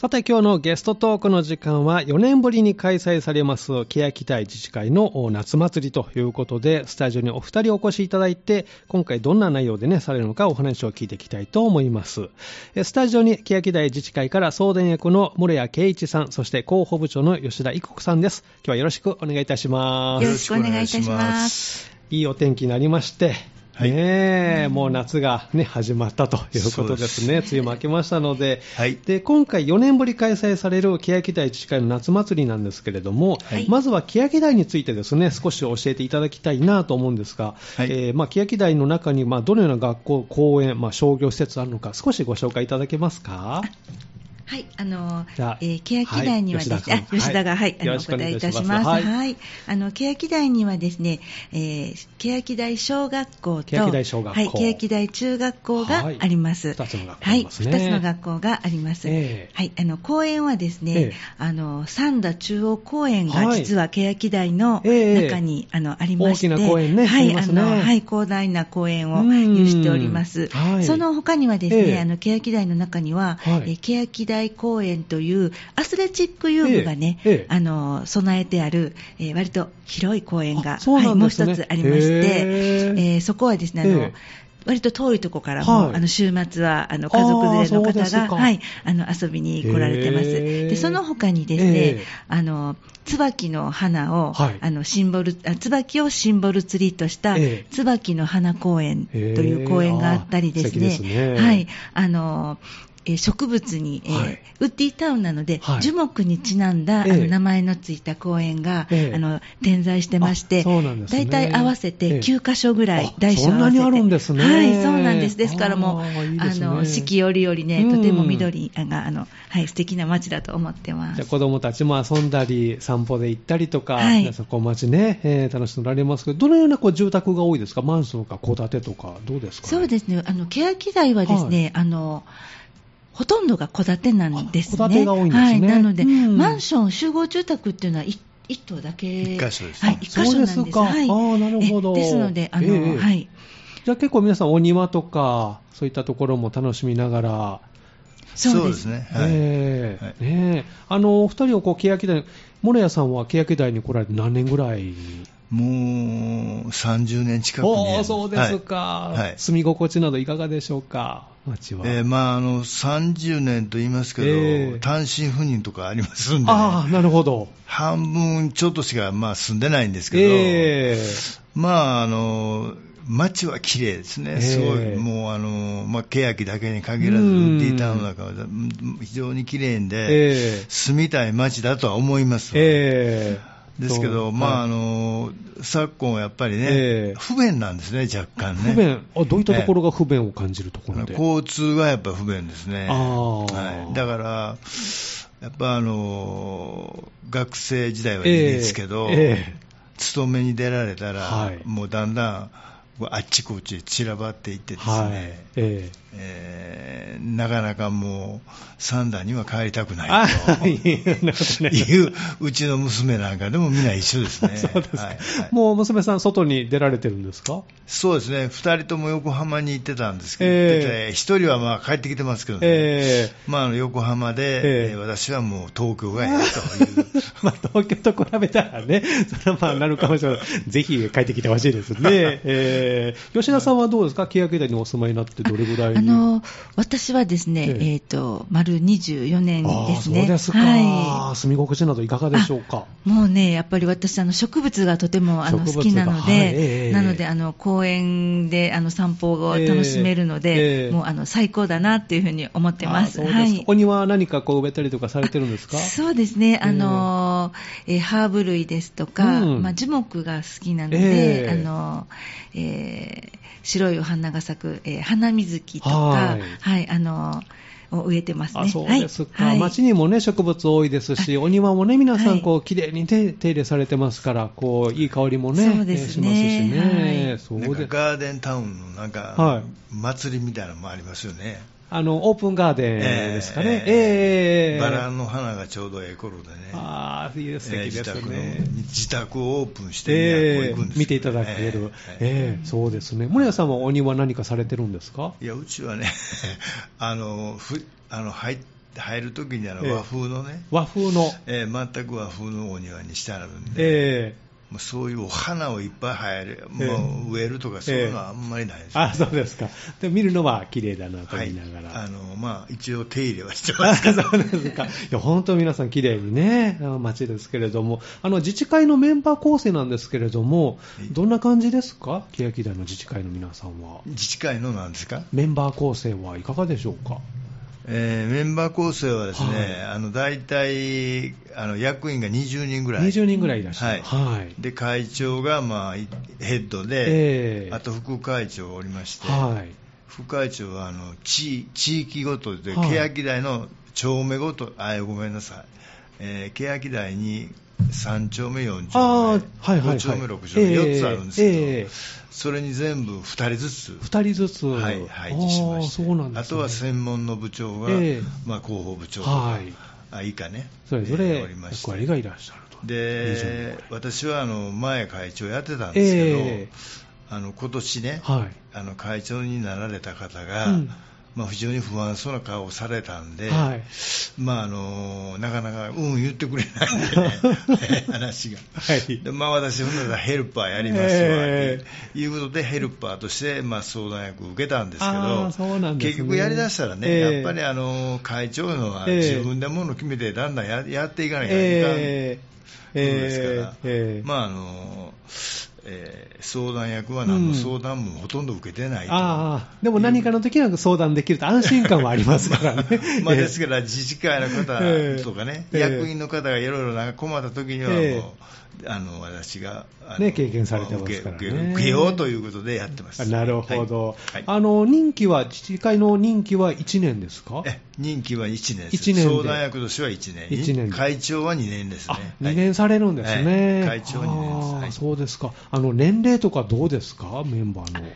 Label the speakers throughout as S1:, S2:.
S1: さて今日のゲストトークの時間は4年ぶりに開催されます欅台自治会の夏祭りということでスタジオにお二人お越しいただいて今回どんな内容でねされるのかお話を聞いていきたいと思います。スタジオに欅台自治会から送電役の室谷圭一さんそして広報部長の吉田育子さんです。今日はよろしくお願いいたします。
S2: よろしくお願いいたします。
S1: いいお天気になりましてはい、ねもう夏が、ね、始まったということですね、梅雨も明けましたので、はい、で今回、4年ぶり開催される欅台自治会の夏祭りなんですけれども、はい、まずは欅台についてですね少し教えていただきたいなと思うんですが、はい、えー、まあ、欅台の中に、まあ、どのような学校、公園、まあ、商業施設あるのか、少しご紹介いただけますか？
S2: はい、あの、えー、欅台にはですね、はい、吉田が、はい、あの、お答えいたします。はい、はい、あの、欅台にはですね、えー、欅台小学校と、
S1: 欅台小学校。
S2: はい、欅台中学校があります。
S1: 二、つの学校はい、二
S2: つの学校があります。えー、はい、あの、公園はですね、えー、あの、三田中央公園が実は欅台の中に、あの、ありまして、大
S1: きな公園ね。
S2: はい、あの、はい、広大な公園を有しております。はい、その他にはですね、あの、欅台の中には、はい、欅台公園というアスレチック遊具がね、ええあの備えてある、えー、割と広い公園が、ね、はい、もう一つありまして、えー、そこはですねあの、割と遠いところからも、はい、あの週末はあの家族連れの方が、はい、あの遊びに来られてます。でその他にですね、あの椿の花を、はい、あのシンボルあ椿をシンボルツリーとした椿の花公園という公園があったりですね、すね。はい、あのえ植物に、えーはい、ウッディタウンなので、はい、樹木にちなんだ、えー、名前のついた公園が、えー、あの点在してまして、大体、ね、合わせて9箇所ぐらい、大
S1: 小合わせて。あるんですね。
S2: はい、そうなんです。ですからもう、あ、ね、の四季折々ね、とても緑が、あの、はい、素敵な街だと思ってます。
S1: じゃ子供たちも遊んだり、散歩で行ったりとか、はい、そこ街ね、えー、楽しんでられますけど、どのようなこう住宅が多いですか？マンションか戸建てとか、どうですか、
S2: ね、そうですね。あの、欅台はですね、はい、あの、ほとんどが戸建てなんですね。
S1: 戸建てが多いんですね。はい、
S2: なので、うん、マンション、集合住宅っていうのは一棟だけ。
S3: 一箇所です、
S2: はい、一箇所なんです。そうですか。はい、
S1: ああ、なるほど。
S2: ですので、あの、えー、はい。
S1: じゃあ結構皆さんお庭とか、そういったところも楽しみながら、
S3: そうですね。はい。
S1: えー、はい、ねあの、お二人をこう、欅台、諸屋さんは欅台に来られて何年ぐらい？
S3: もう30年近くに。
S1: おそうですか、はい、住み心地などいかがでしょうか、町は。
S3: えー、まあ、あの、30年と言いますけど、えー、単身赴任とかありますんで、ね、
S1: ああ、なるほど。
S3: 半分ちょっとしか、まあ、住んでないんですけど、えー、まあ、あの、街は綺麗ですね、すごい、もうあの、まあ、欅だけに限らず、ウッディタウンの中は非常に綺麗で、えー、住みたい街だとは思います。えーですけど、まあ、あの、昨今はやっぱりね、えー、不便なんですね、若干ね。
S1: 不便。あ、どういったところが不便を感じるところで、
S3: 交通がやっぱ不便ですね。はい、だから、やっぱあの、学生時代はいいですけど、えーえ。ー、勤めに出られたら、はい、もうだんだん、あっちこっち散らばっていってですね、はい。えーえー、なかなかもう、三段には帰りたくないという、うちの娘なんかでもみんな一緒ですね。そうです
S1: はいはい、もう娘さん、外に出られてるんですか？
S3: そうですね、二人とも横浜に行ってたんですけど、えー、一人はまあ帰ってきてますけどね、えー、まあ、横浜で、えー、私はもう東京がやという。
S1: まあ東京と比べたらね、それはまあなるかもしれない、ぜひ帰ってきてほしいですね。えー、吉田さんはどうですか、欅台にお住まいになってどれぐらい？
S2: あの私はですね、えー、えーと丸24年ですね。
S1: そうですか、はい、住み心地などいかがでしょうか？
S2: もうね、やっぱり私、あの植物がとてもあの好きなので、はいえー、なのであの公園であの散歩を楽しめるので、えー、もうあの最高だなっていうふうに思ってます。
S1: はい、お庭何かこう植えたりとかされてるんですか？
S2: そうですね、あの、えー、ハーブ類ですとか、うん、まあ樹木が好きなので、あの、えー、白いお花が咲く、えー、花水木とか、はい、はい、あのを植えてますね。
S1: そうですか。はい、街にもね、植物多いですし、お庭もね、皆さん、こう、綺麗に手手入れされてますから、こう、いい香りもね、そうですねしますしね。はい、
S3: そうでガーデンタウンのなんか、はい、祭りみたいなのもありますよね。
S1: あの、オープンガーデンですかね。え
S3: ー、えー、バラの花がちょうどええ頃でね。
S1: ああ、いいですね、自宅
S3: 自宅をオープンして、
S1: えー、見ていただける。えー、えー、そうですね。森谷さんはお庭何かされてるんですか？
S3: いや、うちはね、あの、ふあの入入るときにあの和風のね、
S1: 和風の、
S3: えー、全く和風のお庭にしてあるんで、えーもうそういうお花をいっぱい生える、えー、もう植えるとか、そういうのはあんまりないです、ね、
S1: あそうですか、で見るのは綺麗だなと思いながら、
S3: はい、あのまあ、一応、手入れはしてます。け
S1: どそうですか。いや本当、皆さん、綺麗にね、街ですけれども。あの、自治会のメンバー構成なんですけれども、どんな感じですか、欅台の自治会の皆さんは。
S3: 自治会のなんですか？
S1: メンバー構成はいかがでしょうか？
S3: えー、メンバー構成はですね、はい、あの大体あの役員が20人ぐらい、
S1: 20人ぐらいいらっしゃる、
S3: はい。はい、で会長が、まあ、ヘッドで、えー、あと副会長おりまして、はい、副会長はあの地地域ごとで、欅台の町目ごと、あごめんなさい、えー、欅台に3丁目、4丁目、はいはいはい、5丁目、6丁目、えー、4つあるんですけど、えーそれに全部2人ずつ、
S1: 2人ずつ、
S3: はい、配置しまして、あ,、ね、あとは専門の部長が、えー、まあ、広報部長とか、はい、あ以下ね、
S1: それぞれ役割がいらっしゃると。
S3: で私はあの前、会長やってたんですけど、えー、あの今年ね、はい、あの会長になられた方が、うんまあ、非常に不安そうな顔をされたんで、はい、まあ、あのなかなか、うん言ってくれないんでね、話が。はい、でまあ、私、ほんならヘルパーやりますわ、えー、いうことで、ヘルパーとして、まあ、相談役を受けたんですけど、ね、結局やりだしたらね、えー、やっぱりあの会長のは自分でもの決めて、だんだんややっていかないといかん。えーですから、えー、まああのえー、相談役は何の相談もほとんど受けてない、うん、
S1: あでも何かの時は相談できると安心感はありますからね。
S3: まあ、ですから、自治会の方とかね、えー、役員の方がいろいろ困った時にはもう、えーあの私が
S1: ね、経験されてますからね
S3: 受けようということでやってます。
S1: なるほど、はい、あの任期は、自治会の任期は1年ですか？
S3: え任期は1年です。1年相談役としては1年。1年会長は2年ですね。
S1: 2年されるんですね。
S3: 会長は2年です。
S1: そうですか。あの、年齢とかどうですか？メンバーの。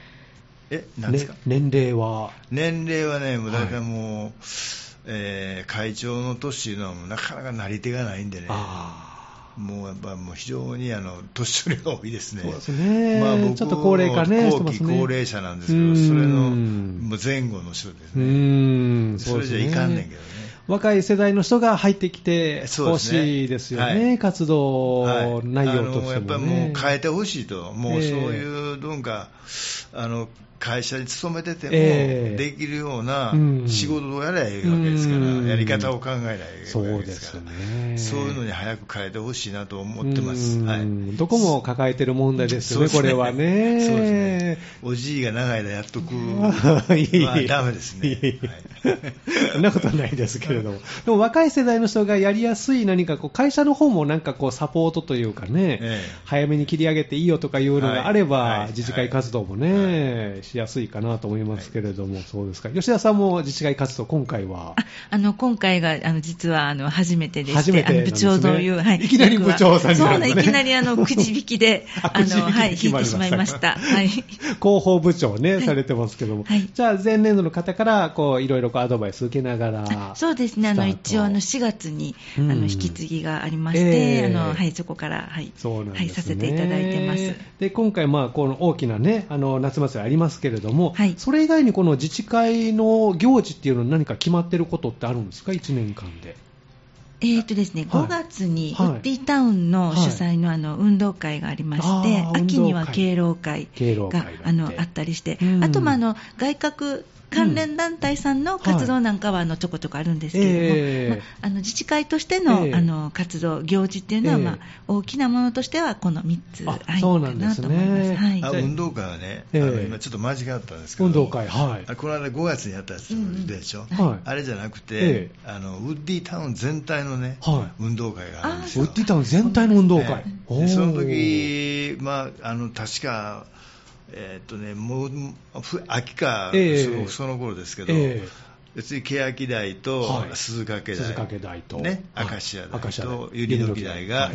S3: え、なんですか、ね、
S1: 年齢は。
S3: 年齢はね、もう大体もう、はい、えー、会長の年いうのはなかなかなり手がないんでね。あもうやっぱもう非常にあの年寄りが多いですね、
S1: そうですね。まあ、僕ちょっと高齢化ね、
S3: 後期高齢者なんですけど、それの前後の人ですね、それじゃいかんねんけどね。
S1: 若い世代の人が入ってきてほしいですよね、ねはい、活動内容としても、ね、
S3: やっぱりもう変えてほしいと、もうそういう文化、えー、あの会社に勤めててもできるような仕事をやればいいわけですから、やり方を考えないといわけですから、ね、そういうのに早く変えてほしいなと思ってます、はい、
S1: どこも抱えてる問題ですよね、これはね。そうですね。
S3: おじいが長い間やっとく、まあ、だめですね。
S1: そんなことはないですけれども、でも若い世代の人がやりやすい何かこう会社の方もなんかこうサポートというかね、ええ、早めに切り上げていいよとかいうのがあれば、自治会活動もね、はい、しやすいかなと思いますけれども、そうですか。吉田さんも自治会活動、今回は？
S2: あの今回があの実はあの初めてでして、初めて、ね、部長という、
S1: はい、いきなり部長さんに
S2: なる、ね、そういきなりあのくじ引きで、あのはい、引いてしまいました。はい、広
S1: 報部長ね、されてますけども、はい、じゃあ前年度の方からこういろいろアドバイス受けながら、
S2: そうですね。あの一応あの4月に、あの引き継ぎがありまして、えー、あのはい、そこからはい、そうなんですね、はい、させていただいてます。
S1: で今回まあこの大きなねあの夏祭りありますけれども、はい、それ以外にこの自治会の行事っていうのは何か決まってることってあるんですか？1年間で。
S2: えーとですね、5月にウッディタウンの主催のあの運動会がありまして、秋には敬老会があのあったりして、あともあの外郭関連団体さんの活動なんかはあのちょこちょこあるんですけれども、えー、まあ、あの自治会としてのえー、あの活動、行事っていうのは、まあ、大きなものとしてはこの3つあるかなと思います。ね。はい、
S3: あ運動会はね、あの今ちょっと間違ったんですけど、
S1: 運動会、はい、
S3: この間5月にやったやつでしょ、うん、あれじゃなくて、あのウッディタウン全体のね、はい、運動会があるんですよ。
S1: ウッディタウン全体の運動会。
S3: その時、まあ、あの確かえー、っとね、もう秋か、えー、その頃ですけど、えー、別に欅台と鈴掛台、
S1: 鈴掛台と、
S3: ね、明石家台と百合の木台が、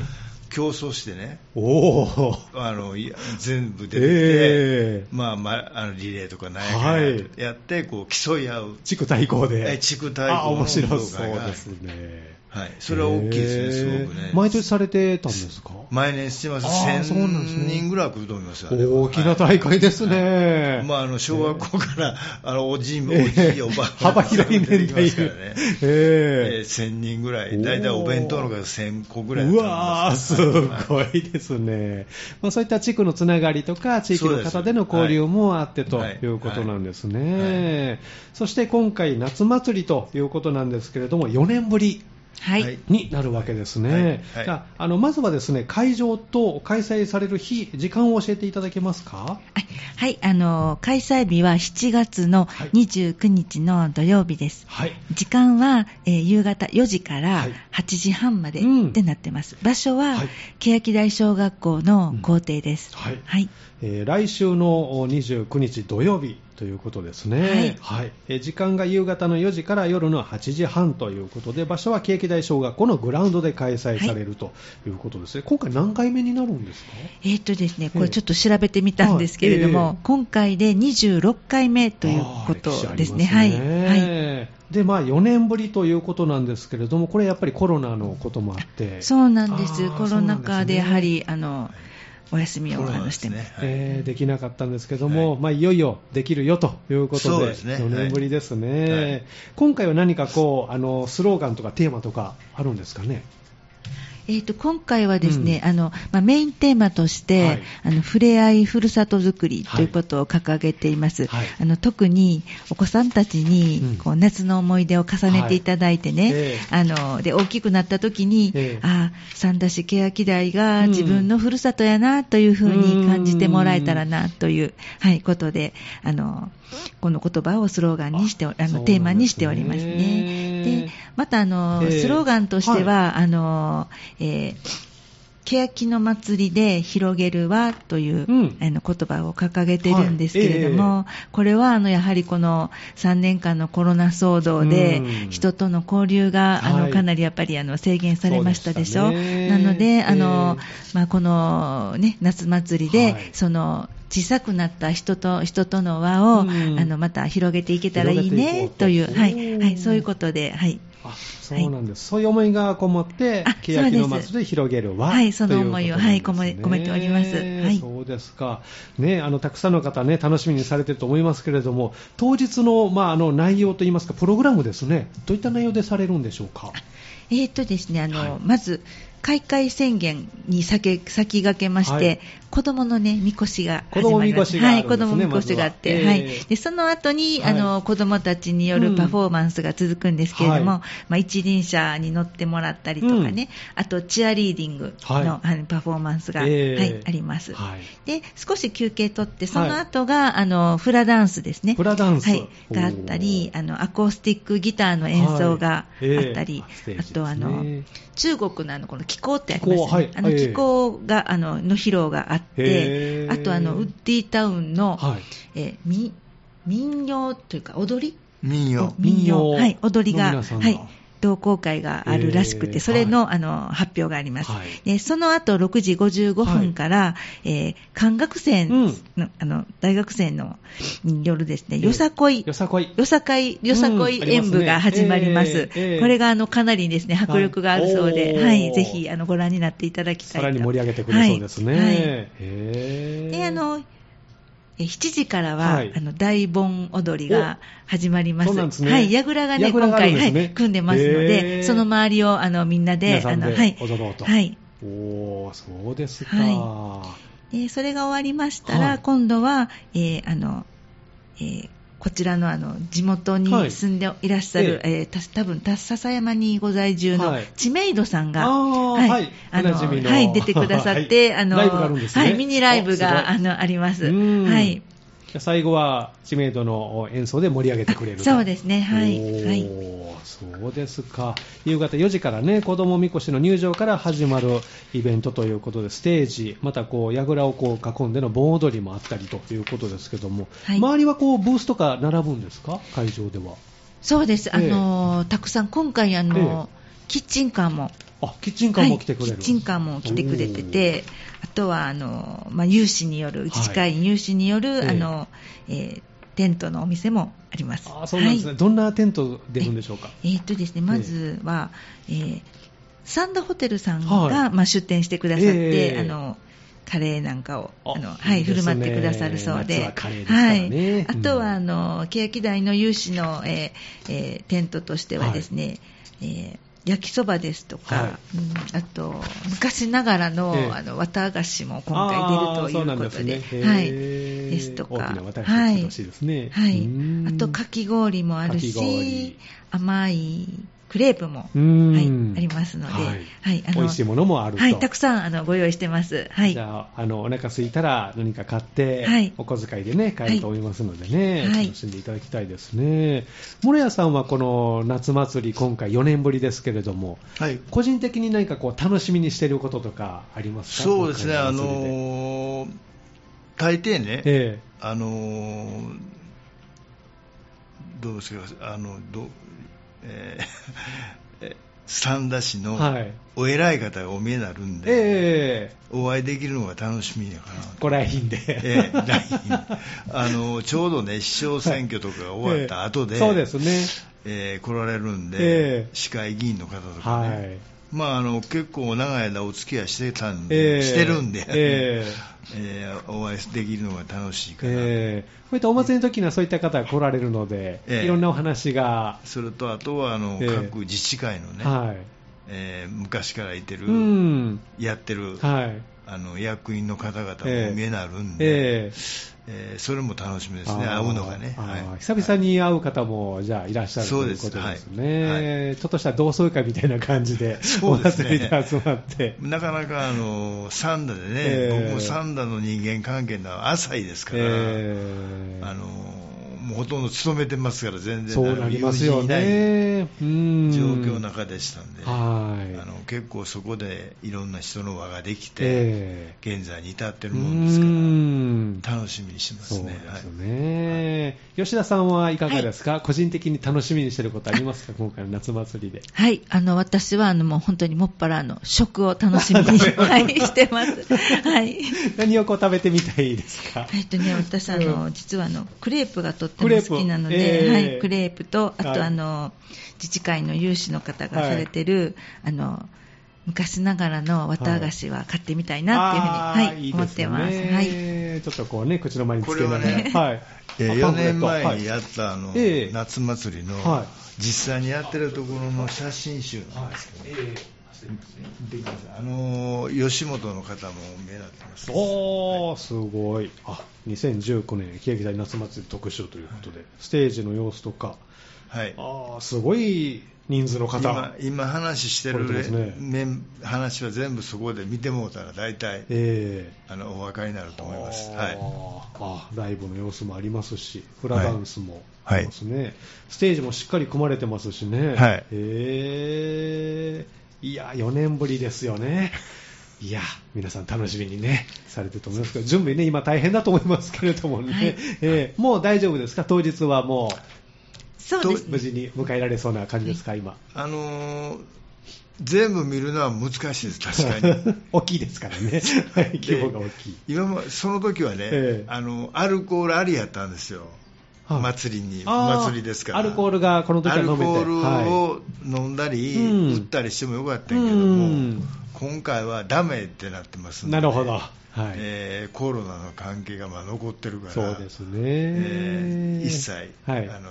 S3: 競争してね、おあの全部出てて、えー、まあまあ、あのリレーとか何ややって、こう競い合う。
S1: 地区対抗で。
S3: 地区対抗の面白そう
S1: ですね。
S3: はい、それは大きいですね、すごくね。
S1: 毎年されてたんですか？
S3: 毎年してます、1000人ぐらい来ると思いますよ、ね、
S1: 大きな大会ですね。はい、
S3: まあ、あの小学校から、あのおじい、おじい、おばあ、
S1: 幅広い年代
S3: からね、えー、1000人ぐらい、大体お弁当のが1000個ぐらいう
S1: わー、すごいですね、まあ、そういった地区のつながりとか、地域の方での交流もあってとい。うことなんですね。そして今回、夏祭りということなんですけれども、4年ぶり。はい、になるわけですね。はい、じゃあのまずはですね会場と開催される日、時間を教えていただけますか？
S2: はい、あの開催日は7月の29日の土曜日です。はい、時間は、えー、夕方4時から8時半までってなってます。うん、場所は、はい、欅台小学校の校庭です。うん、はい。はい、
S1: えー、来週の29日土曜日ということですね、はい、はい、え時間が夕方の4時から夜の8時半ということで場所は景気大小学校のグラウンドで開催されるということですね、はい、今回何回目になるんですか？
S2: えー、っとですねこれちょっと調べてみたんですけれども、はい。えー、今回で26回目ということですね。はい、はい。
S1: でまあ、4年ぶりということなんですけれども、これやっぱりコロナのこともあって、
S2: そうなんです、コロナ禍でやはり、あのお休みをあのしてね、
S1: えー、できなかったんですけども、はい。まあ、いよいよできるよということで、でね、4年ぶりですね、はい、今回は何かこうあのスローガンとかテーマとかあるんですかね？
S2: えーと、今回はですね、うん、あのまあ、メインテーマとして、はい、あのふれあいふるさとづくりということを掲げています、はい、あの特にお子さんたちに、うん、こう夏の思い出を重ねていただいてね、はい。えー、あので大きくなった時に、えー、あ三田市欅台が自分のふるさとやなというふうに感じてもらえたらなという、はい、ことであのこの言葉をスローガンにしてあの、テーマにしておりますね。でまたあの、スローガンとしては、あのえー欅の祭りで広げるはという、うん、あの言葉を掲げているんですけれども、はい。えー、これはあのやはりこの3年間のコロナ騒動で人との交流が、あのかなりやっぱりあの制限されましたでしょ？なのであの、えー、まあ、この、ね、夏祭りで、はい、その小さくなった人と人との輪を、うん、あのまた広げていけたらいいねと。いう、はいはい、そういうことで、はい、
S1: あそうなんです、はい、そういう思いがこもって、欅の松で広げる輪
S2: はい、その思いを、ね、はい、込め込めております、はい、
S1: そうですか、ね、あのたくさんの方、ね、楽しみにされていると思いますけれども、当日の,、まあ、あの内容といいますか、プログラムですね、どういった内容でされるんでしょうか？
S2: えーとですねあの、はい、まず開会宣言に先先駆けまして、はい、子供のね、みこしが始まります。はい、子供みこしがあって、は。い。で、その後に、はい、あの、子供たちによるパフォーマンスが続くんですけれども、うん、まあ、一輪車に乗ってもらったりとかね、うん、あと、チアリーディングの、はい、パフォーマンスが、えー、はい、あります。はい、で、少し休憩取って、その後が、あの、フラダンスですね。
S1: フラダンス。
S2: はい、があったり、あの、アコースティックギターの演奏があったり、えー、あと、あの、中国のあの、この気候ってありますね。はい、あの、気候が、あの、の披露があって、あとあのウッディタウンの、はい、えー、民謡というか踊り？
S3: 民謡。
S2: 民謡。はい踊りがはい同好会があるらしくて、それのはい、あの発表があります、はい、でその後6時55分から、はい、えー、漢学生のうん、あの大学生のによるですね。よさこい。
S1: よさこい。
S2: よさこいよさこい演舞が始まります、うんね、これがあのかなりですね迫力があるそうで、はい。ぜひあのご覧になっていただきたいと。
S1: さらに盛り上げてくれそうですね、はい。
S2: であの7時からは、はい、あの大盆踊りが始まります。そうすね、はい、櫓がね、がね今回、はい、組んでますので、その周りをあのみんなで、あの、
S1: はい、踊ろうと。はい。おそうですか。は
S2: い。それが終わりましたら、はい、今度は、えー、あの、えーこちらのあの地元に住んでいらっしゃる、はい、えー、た多分笹山にご在住の知名度さんが、
S1: はい、はい、
S2: あのはい、出てくださって、あの、
S1: ね。
S2: はい、ミニライブがあのあります。はい。
S1: 最後は知名度の演奏で盛り上げてくれる
S2: そうですね、はい、はい、
S1: そうですか、夕方4時からね、子どもみこしの入場から始まるイベントということで、ステージ、またこう櫓をこう囲んでの盆踊りもあったりということですけども、はい、周りはこうブースとか並ぶんですか、会場では。
S2: そうです、あの、えー、たくさん、今回あの、えー、キッチンカーも。
S1: あキッチンカーも来てくれる、はい、
S2: キッチンカーも来てくれててあとはあの、まあ、有志による自治会有志による、はい、あのえーテントのお店もあります。
S1: あそうなんですね、はい、どんなテント出るんでしょうか？
S2: えー、っとですね、まずは、えー、サンダホテルさんが、はい、まあ、出店してくださって、えー、あのカレーなんかをあの、はい、振る舞ってくださるそうで、
S1: ははい、
S2: あとはあの欅台の有志の、えーえー、テントとしてはですね、はい、えー焼きそばですとか、はい、うん、あと昔ながらのえあの綿菓子も今回出るということで、でね、はい、ですとか、
S1: はい、
S2: はい、あとかき氷もあるし、甘いクレープも、はい、ありますので、はい、
S1: はい、あの美味しいものもあると。
S2: はい、たくさんあのご用意してます。はい。
S1: じゃあ、あのお腹空いたら何か買って、はい、お小遣いでね、買えると思いますのでね、はい、楽しんでいただきたいですね。諸屋さんはこの夏祭り、今回4年ぶりですけれども、はい、個人的に何かこう楽しみにしていることとかありますか？
S3: そうですね、あのー、大抵ね、ええ、あのー、どうですか、あのどえー、三田市のお偉い方がお見えになるんで、えー、お会いできるのが楽しみやかな
S1: これは LINE で、
S3: えー、あのちょうどね市長選挙とかが終わった後で、
S1: えー、そうですね、
S3: えー、来られるんで、えー、市会議員の方とかね、はい。まあ、あの結構長い間お付き合いしてたんで、えー、してるんで、えーえー、お会いできるのが楽しいかな、え
S1: ー、こういったお祭りの時にはそういった方が来られるので、えー、いろんなお話が。
S3: それとあとはあの、各自治会のね、はい。えー、昔からいてる、やってる、はい、あの役員の方々も見えなるんで、えーえー、それも楽しみですね、会うのがね、
S1: はい、久々に会う方もじゃあいらっしゃるということですね、はい。はい、ちょっとした同窓会みたいな感じで、お祭りで集まって。
S3: なかなかあのサンダでね、えー、僕もサンダの人間関係の浅いですから、えー、あのもうほとんど勤めてますから、全然
S1: そうなりますよね。
S3: 状況の中でしたんで、はい。あの結構そこでいろんな人の輪ができて、えー、現在に至ってるもんですから、楽しみにしますね。
S1: そうですね、はい、吉田さんはいかがですか、はい、個人的に楽しみにしていることありますか、今回の夏祭りで。
S2: はい、あの私はあのもう本当にもっぱらの食を楽しみに、はい、してます。はい、
S1: 何をこう食べてみたいですか？
S2: えっとね、私あの、実はあのクレープがとっても好きなので、えー、はい、クレープとあとあの、はい、自治会の有志の方がされてる、はい、あの昔ながらの綿菓子は買ってみたいなっていうふうに、はいはい、思ってます。はい、
S1: ちょっとこうね、口の前につけながら、ね、
S3: はい。えー、4年前にやったあの、えー、夏祭りの、はい、実際にやってるところの写真集なんですけど、はいえーあの吉本の方も目立ってます。
S1: おー、すごい。あ、2019年、欅台夏祭り特集ということで、はい、ステージの様子とか、はい。あー、すごい人数の方。
S3: 今今話してる、ね、話は全部そこで見てもうたら大体、えー、あのお分かりになると思います、はい、
S1: あライブの様子もありますしフラダンスも。ありますね、はい、ステージもしっかり組まれてますしね、はい、えー、いや4年ぶりですよね。いや、皆さん楽しみにね、されてると思いますけど、準備ね、今大変だと思いますけれどもね、はい、えー、もう大丈夫ですか、当日はもう。そうです、ね、無事に迎えられそうな感じですか、今？
S3: あのー全部見るのは難しいです、確かに。
S1: 大きいですからね、規模が大きい。
S3: 今もその時はね、えー、あのアルコールありやったんですよ、祭りに、祭りですから。
S1: アルコールがこの時は飲めて。
S3: アルコールを飲んだり、はい、売ったりしてもよかったけども、今回はダメってなってますん
S1: で、なるほど。はい。
S3: えー、コロナの関係がまあ残ってるから、
S1: そうですね、え
S3: ー、一切、はい、あの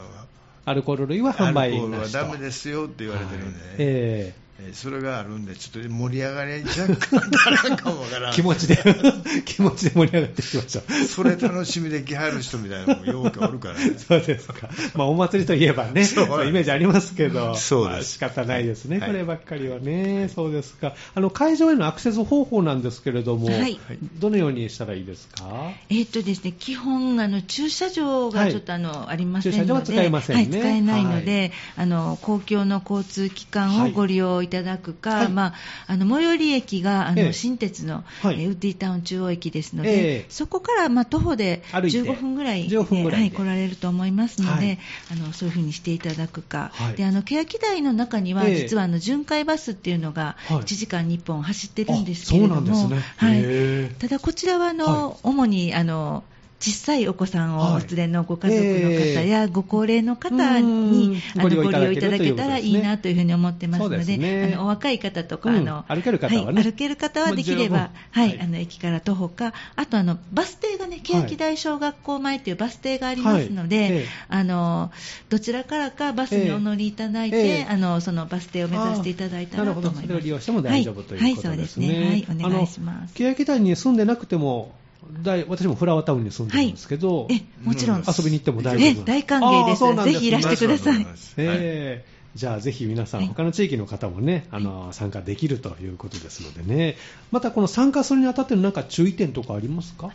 S1: アルコール類は販売アルコール
S3: はダメですよって言われてるんで、ね、はい、えーそれがあるんで、ちょっと盛り上がり若干足らんかもわからん。
S1: 気持ちで、気持ちで盛り上がっていきましょ
S3: う。それ楽しみで来はる人みたいなのもようけおるからね。
S1: そうですか。まあ、お祭りといえばね、そうイメージありますけど、そうです。仕方ないですね、はい、こればっかりはね。はい、そうですか。あの、会場へのアクセス方法なんですけれども、はい、どのようにしたらいいですか？
S2: えっ、とですね、基本、あの、駐車場がちょっとあの、ありませんので、
S1: 駐車場は使えませんね。
S2: はい、使えないので、あの、公共の交通機関をご利用いいただくか、はい、まあ、あの最寄り駅があの、えー、新鉄の、はい、ウッディタウン中央駅ですので、えー、そこからまあ徒歩で15分ぐらいで。はい、来られると思いますので、あのそういうふうにしていただくか、であの欅台の中には、実はあの巡回バスっていうのが1時間に1本走ってるんですけれども、ね、はい、ただこちらはあの、主にあの小さいお子さんをお連れのご家族の方やご高齢の方に、あのご利用いただけたらいいなというふうに思ってますので、ね、あのお若い方とか、あの
S1: 歩ける方は、ね。
S2: 歩ける方はできれば、はい、あの駅から徒歩か、あとあのバス停がね、欅台小学校前というバス停がありますので、あのどちらからかバスにお乗りいただいて、あのそのバス停を目指していただいたらと思います。それを
S1: 利用しても大丈夫ということですね。はい、はい、
S2: そうですね。はい、お願いします。
S1: 欅台に住んでなくても私もフラワータウンに住んでるんですけど、
S2: はい、えもちろん、
S1: 遊びに行っても大丈夫。
S2: 大歓迎です。ぜひいらしてください。
S1: えーじゃあぜひ皆さん、他の地域の方もね、あの参加できるということですのでね、またこの参加するにあたってのなんか注意点とかありますか？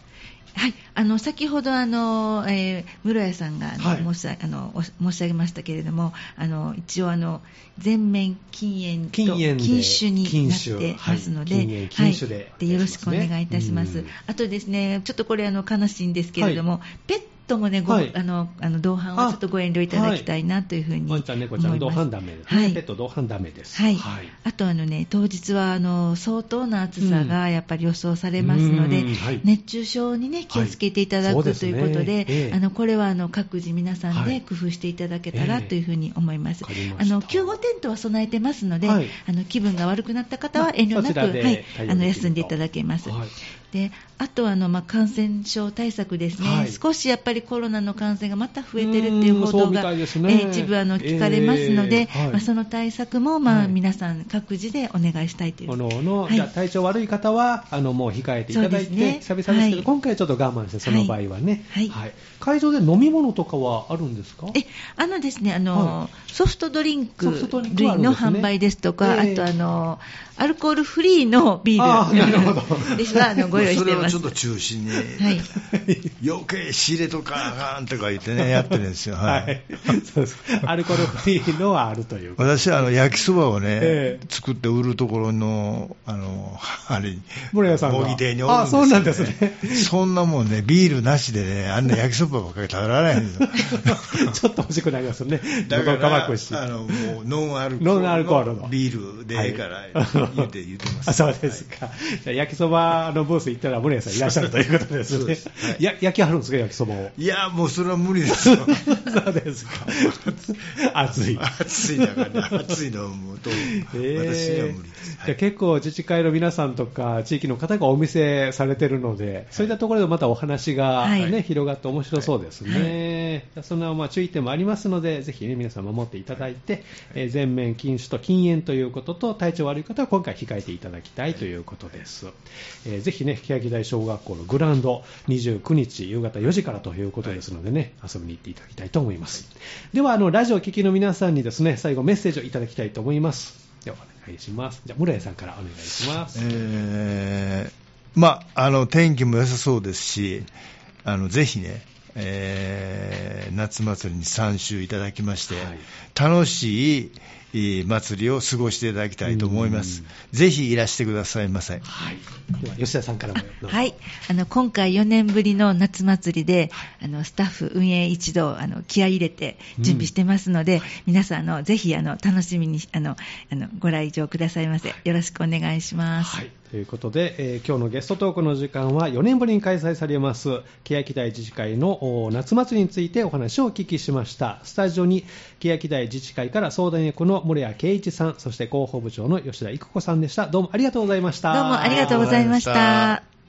S2: はい、あの先ほどあの、えー、室谷さんが、はい、申しあの申し上げましたけれども、あの一応あの全面禁煙と禁酒になってますので、はい、でよろしくお願いいたします。あとですね、ちょっとこれあの悲しいんですけれども、ペッともね、はい、あのあの同伴はちょっとご遠慮いただきたいなというふうに思います。ワンちゃん、猫ちゃん、
S1: 同伴ダメです、ね、はい、ペット同伴ダメです。
S2: はい。はい、あとあのね、当日はあの相当な暑さがやっぱり予想されますので、うん、熱中症にね気をつけていただく、ということで、ええ、あのこれはあの各自皆さんで工夫していただけたらというふうに思います。え、あの救護テントは備えてますので、あの気分が悪くなった方は遠慮なく、はい、あの休んでいただけます。であとあの、まあ、感染症対策ですね、はい、少しやっぱりコロナの感染がまた増えてるっていう報道が、ね。えー、一部あの聞かれますので、えーはい、まあ、その対策も、まあ、皆さん各自でお願いしたいという。
S1: のの、はい、じゃ体調悪い方はあのもう控えていただいて、ね、久々ですけど、今回ちょっと我慢して、その場合はね、はい。会場で飲み物とかはあるんですか？
S2: えあのですねあの、ソフトドリンク類の販売ですとか、あとあのアルコールフリーのビールですがあのご用意してます。
S3: それをちょっと中心に、はい、余計仕入れとかあかんとか言ってね、やってるんですよ。はい。
S1: そうですアルコールフリーのはあるという
S3: 私はあの焼きそばをね、えー、作って売るところの、あの、あれ、
S1: 森谷さんが。
S3: 模擬亭におるんですよ、ね、あ、そうなんですね。そんなもんね、ビールなしでね、あんな焼きそばばっかり食べられないんですよ。
S1: ちょっと欲しくなりますよね。
S3: だから、あの、もう、ノンアルコールのビールでええから、言うて、言うてます。あ、
S1: そうですか。じゃ焼きそばのブース行ったら、森谷さんいらっしゃるということですね。や焼きはるんですか、焼きそばを？
S3: いや、もうそれは無理ですよ。
S1: そうですか。暑い。
S3: 暑いだから、暑いのはもう、どう、えー、私には無理です。
S1: じゃ結構自治会の皆さんとか、地域の方がお店されてるので、そういったところでまたお話がね、はい、広がって面白そうですね。はい、そんなまあ注意点もありますので、ぜひね、皆さん守っていただいて、えー、全面禁止と禁煙ということと、体調悪い方は今回控えていただきたいということです。えー、ぜひね、欅台小学校のグラウンド、29日夕方4時からということですのでね、遊びに行っていただきたいと思います。では、あの、ラジオを聴きの皆さんにですね、最後メッセージをいただきたいと思います。では、お願いします。じゃあ、村井さんからお願いします。
S3: えー、まあ、あの、天気も良さそうですし、あの、ぜひね、えー、夏祭りに参集いただきまして、はい、楽しい祭りを過ごしていただきたいと思います。ぜひいらしてくださいませ。はい。
S1: では吉田さんからも
S2: はい。あの今回4年ぶりの夏祭りで、あのスタッフ運営一同あの気合い入れて準備してますので、うん、皆さんあのぜひあの楽しみにあのあのご来場くださいませ。よろしくお願いします。はい。
S1: ということで、えー、今日のゲストトークの時間は4年ぶりに開催されます欅台自治会の夏祭りについてお話をお聞きしました。スタジオに欅台自治会から相談役の森谷圭一さんそして広報部長の吉田育子さんでした。どうもありがとうございました。
S2: どうもありがとうございました。